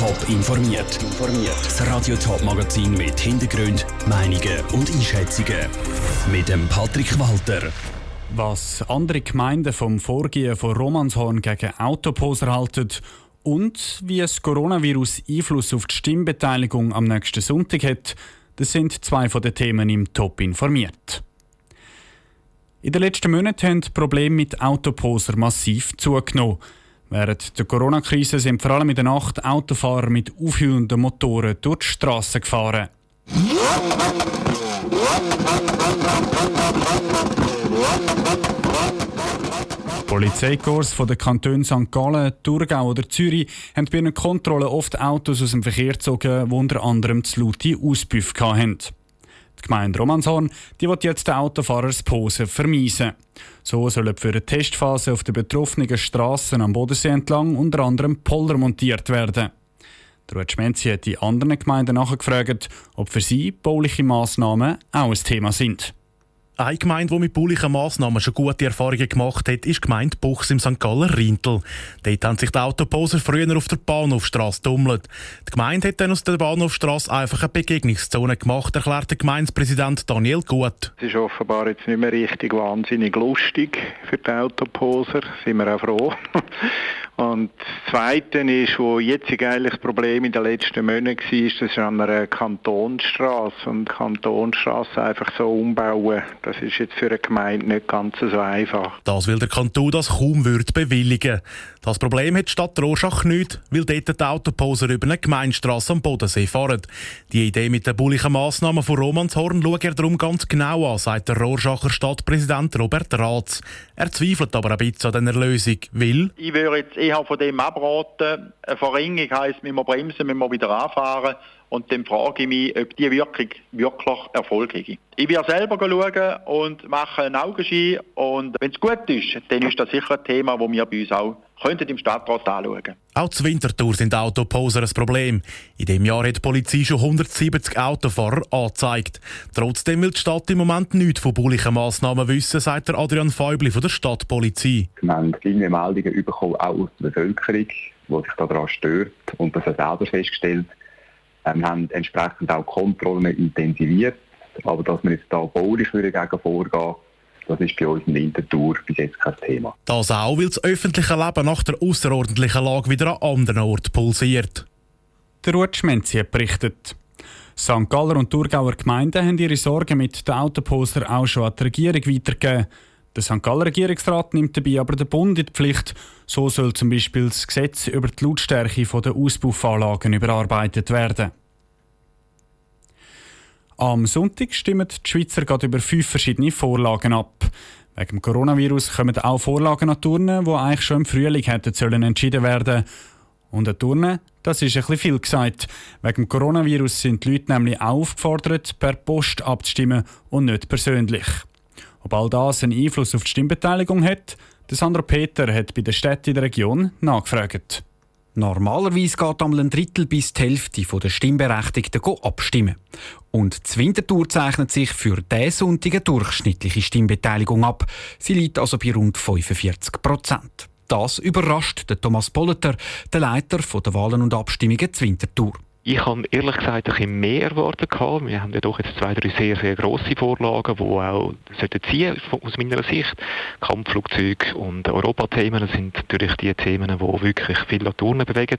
Top informiert. Das Radio Top Magazin mit Hintergrund, Meinungen und Einschätzungen mit dem Patrick Walter. Was andere Gemeinden vom Vorgehen von Romanshorn gegen Autoposer halten und wie das Coronavirus Einfluss auf die Stimmbeteiligung am nächsten Sonntag hat, das sind zwei von den Themen im Top informiert. In den letzten Monaten haben die Probleme mit Autoposer massiv zugenommen. Während der Corona-Krise sind vor allem in der Nacht Autofahrer mit aufhüllenden Motoren durch die Straße gefahren. Polizeikorps von den Kantonen St. Gallen, Thurgau oder Zürich haben bei einer Kontrolle oft Autos aus dem Verkehr gezogen, die unter anderem zu laute Auspuffe hatten. Die Gemeinde Romanshorn die will jetzt den Autofahrers Pose vermeisen. So sollen für eine Testphase auf den betroffenen Strassen am Bodensee entlang unter anderem Polder montiert werden. Der Ruud Schmenzi hat die anderen Gemeinden nachgefragt, ob für sie bauliche Massnahmen auch ein Thema sind. Eine Gemeinde, die mit baulichen Massnahmen schon gute Erfahrungen gemacht hat, ist die Gemeinde Buchs im St. Galler Rintel. Dort haben sich die Autoposer früher auf der Bahnhofstrasse dummelt. Die Gemeinde hat dann aus der Bahnhofstrasse einfach eine Begegnungszone gemacht, erklärt der Gemeindepräsident Daniel Gut. Es ist offenbar jetzt nicht mehr richtig wahnsinnig lustig für die Autoposer, sind wir auch froh. Und das Zweite ist, wo jetzt eigentlich das Problem in den letzten Monaten war, das ist an einer Kantonsstraße. Und Kantonsstraße einfach so umbauen, das ist jetzt für eine Gemeinde nicht ganz so einfach. Das will der Kanton das kaum wird bewilligen. Das Problem hat die Stadt Rorschach nicht, weil dort die Autoposer über eine Gemeinstrasse am Bodensee fahren. Die Idee mit den bulligen Massnahmen von Romanshorn schaut er darum ganz genau an, sagt der Rorschacher Stadtpräsident Robert Ratz. Er zweifelt aber ein bisschen an dieser Lösung, weil... Ich würde jetzt eher von dem abraten. Eine Verringerung heisst, wir müssen bremsen, wir müssen wieder anfahren. Und dann frage ich mich, ob die Wirkung wirklich Erfolg hat. Ich werde selber schauen und mache einen Augenschein. Und wenn es gut ist, dann ist das sicher ein Thema, das wir bei uns auch könnten im Stadtrat anschauen. Auch zur Wintertour sind Autoposer ein Problem. In diesem Jahr hat die Polizei schon 170 Autofahrer angezeigt. Trotzdem will die Stadt im Moment nichts von baulichen Massnahmen wissen, sagt der Adrian Feubli von der Stadtpolizei. Wir haben viele Meldungen bekommen, auch aus der Bevölkerung, die sich daran stört und das hat selber festgestellt. Wir ähm, haben entsprechend auch Kontrollen intensiviert, aber dass wir jetzt da baulich dagegen vorgehen das ist bei uns in Winterthur bis jetzt kein Thema. Das auch, weil das öffentliche Leben nach der außerordentlichen Lage wieder an anderen Orten pulsiert. Der Ruud Schmenzi hat berichtet. St. Galler und Thurgauer Gemeinden haben ihre Sorgen mit den Autoposter auch schon an die Regierung weitergegeben. Der St. Galler Regierungsrat nimmt dabei aber den Bund in die Pflicht. So soll zum Beispiel das Gesetz über die Lautstärke der Auspuffanlagen überarbeitet werden. Am Sonntag stimmen die Schweizer gerade über fünf verschiedene Vorlagen ab. Wegen dem Coronavirus kommen auch Vorlagen an Turnen, die eigentlich schon im Frühling hätten sollen entschieden werden. Und eine Turne, das ist ein bisschen viel gesagt. Wegen dem Coronavirus sind die Leute nämlich auch aufgefordert, per Post abzustimmen und nicht persönlich. Ob all das einen Einfluss auf die Stimmbeteiligung hat, Sandro Peter hat bei den Städten in der Region nachgefragt. Normalerweise geht einmal ein Drittel bis die Hälfte der Stimmberechtigten abstimmen. Und die Winterthur zeichnet sich für diesen Sonntag eine durchschnittliche Stimmbeteiligung ab. Sie liegt also bei rund 45 Prozent. Das überrascht Thomas Polleter, den Leiter der Wahlen und Abstimmungen zur Winterthur. Ich habe ehrlich gesagt ein bisschen mehr erwartet. Wir haben ja doch jetzt zwei, drei sehr, sehr grosse Vorlagen, die auch sollten ziehen aus meiner Sicht. Kampfflugzeuge und Europathemen sind natürlich die Themen, die wirklich viele Turnen bewegen.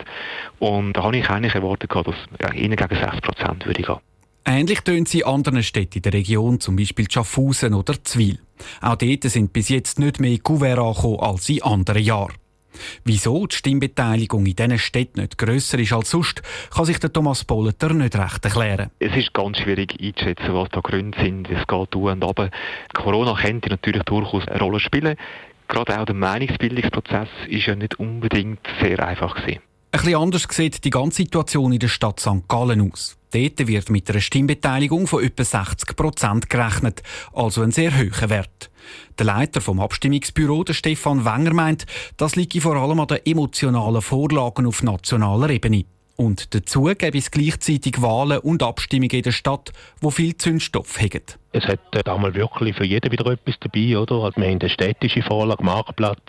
Und da habe ich eigentlich erwartet, dass ja, ihnen gegen 6 Prozent würde gehen. Ähnlich tönt sie in anderen Städten der Region, zum Beispiel Schaffhausen oder Zwil. Auch dort sind bis jetzt nicht mehr Kuvert angekommen als in anderen Jahren. Wieso die Stimmbeteiligung in diesen Städten nicht grösser ist als sonst, kann sich der Thomas Polleter nicht recht erklären. Es ist ganz schwierig einzuschätzen, was da Gründe sind. Es geht um und ab. Corona könnte natürlich durchaus eine Rolle spielen. Gerade auch der Meinungsbildungsprozess ist ja nicht unbedingt sehr einfach gewesen. Ein bisschen anders sieht die ganze Situation in der Stadt St. Gallen aus. Dort wird mit einer Stimmbeteiligung von etwa 60 Prozent gerechnet, also ein sehr hoher Wert. Der Leiter vom Abstimmungsbüro, der Stefan Wenger, meint, das liegt vor allem an den emotionalen Vorlagen auf nationaler Ebene. Und dazu gäbe es gleichzeitig Wahlen und Abstimmungen in der Stadt, wo viel Zündstoff haben. Es hat äh, damals wirklich für jeden wieder etwas dabei, oder? Also wir haben eine städtische Vorlage, Marktplatz,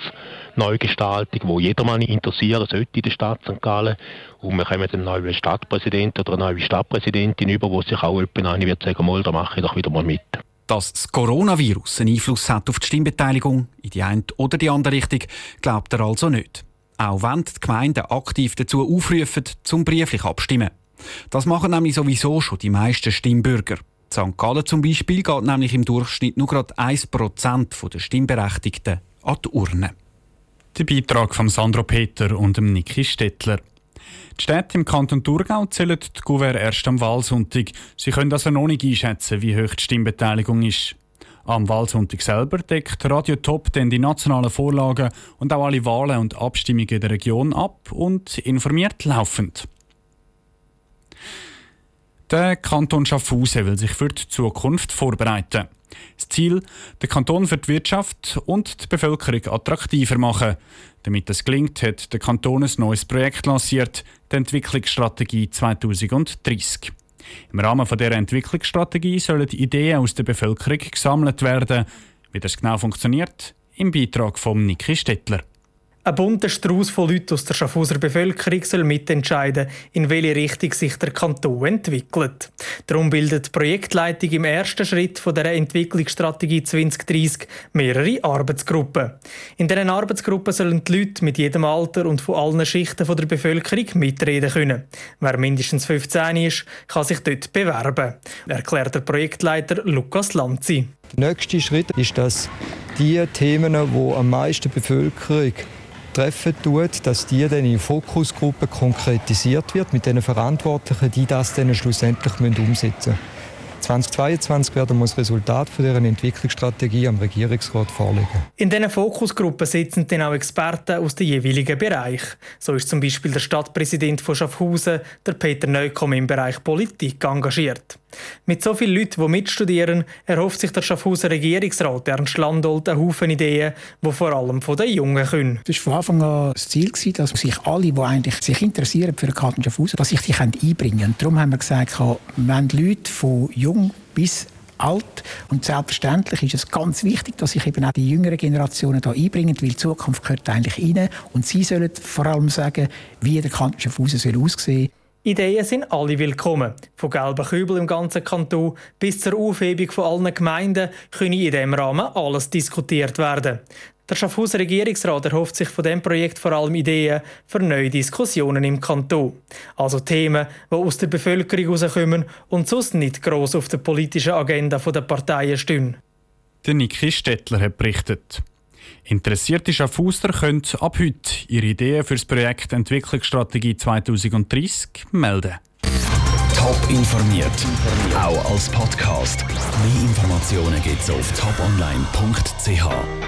Neugestaltung, wo jedermann interessieren sollte in der Stadt St. Gallen. Und wir kommen einen neuen Stadtpräsidenten oder eine neue Stadtpräsidentin über, wo sich auch jemand eine wird sagen, mal, da mache ich doch wieder mal mit. Dass das Coronavirus einen Einfluss hat auf die Stimmbeteiligung in die eine oder die andere Richtung, glaubt er also nicht. Auch wenn die Gemeinden aktiv dazu aufrufen, zum brieflich abstimmen. Das machen nämlich sowieso schon die meisten Stimmbürger. St. Gallen zum Beispiel geht nämlich im Durchschnitt nur gerade 1% der Stimmberechtigten an die Urne. Der Beitrag von Sandro Peter und dem Niki Stettler. Die Städte im Kanton Thurgau zählen die Gouverne erst am Wahlsonntag. Sie können also noch nicht einschätzen, wie hoch die Stimmbeteiligung ist. Am Wahlsonntag selber deckt Radio Top dann die nationalen Vorlagen und auch alle Wahlen und Abstimmungen der Region ab und informiert laufend. Der Kanton Schaffhausen will sich für die Zukunft vorbereiten. Das Ziel, den Kanton für die Wirtschaft und die Bevölkerung attraktiver machen. Damit das gelingt, hat der Kanton ein neues Projekt lanciert, die Entwicklungsstrategie 2030. Im Rahmen dieser Entwicklungsstrategie sollen Ideen aus der Bevölkerung gesammelt werden. Wie das genau funktioniert, im Beitrag von Niki Stettler. Ein bunter Strauß von Leuten aus der Schaffhauser Bevölkerung soll mitentscheiden, in welche Richtung sich der Kanton entwickelt. Darum bildet die Projektleitung im ersten Schritt von der Entwicklungsstrategie 2030 mehrere Arbeitsgruppen. In diesen Arbeitsgruppen sollen die Leute mit jedem Alter und von allen Schichten der Bevölkerung mitreden können. Wer mindestens 15 ist, kann sich dort bewerben, erklärt der Projektleiter Lukas Lanzi. Der nächste Schritt ist, dass die Themen, die am meisten Bevölkerung treffen tut, dass die dann in Fokusgruppen konkretisiert wird mit den Verantwortlichen, die das dann schlussendlich umsetzen müssen. 2022 werden wir das Resultat von deren Entwicklungsstrategie am Regierungsrat vorlegen. In diesen Fokusgruppen sitzen dann auch Experten aus den jeweiligen Bereichen. So ist zum Beispiel der Stadtpräsident von Schaffhausen, der Peter Neukomm, im Bereich Politik engagiert. Mit so vielen Leuten, die mitstudieren, erhofft sich der Schaffhauser Regierungsrat Ernst Landolt einen Haufen Ideen, die vor allem von den Jungen kommen. Das war von Anfang an das Ziel, dass sich alle, die eigentlich sich interessieren für den Kanton Schaffhausen, dass sich die einbringen können. Und darum haben wir gesagt, wenn die Leute von jung bis alt. Und selbstverständlich ist es ganz wichtig, dass sich eben auch die jüngeren Generationen da einbringen, weil die Zukunft gehört eigentlich rein. Und sie sollen vor allem sagen, wie der Kanton Schaffhausen aussehen soll. Ideen sind alle willkommen. Von gelben Kübel im ganzen Kanton bis zur Aufhebung von allen Gemeinden können in diesem Rahmen alles diskutiert werden. Der Schaffhauser Regierungsrat erhofft sich von dem Projekt vor allem Ideen für neue Diskussionen im Kanton. Also Themen, die aus der Bevölkerung herauskommen und sonst nicht gross auf der politischen Agenda der Parteien stehen. Der Niki Stettler hat berichtet. Interessierte Schaffhauser können ab heute ihre Ideen für das Projekt Entwicklungsstrategie 2030 melden. Top informiert, auch als Podcast. Mehr Informationen gibt es auf toponline.ch.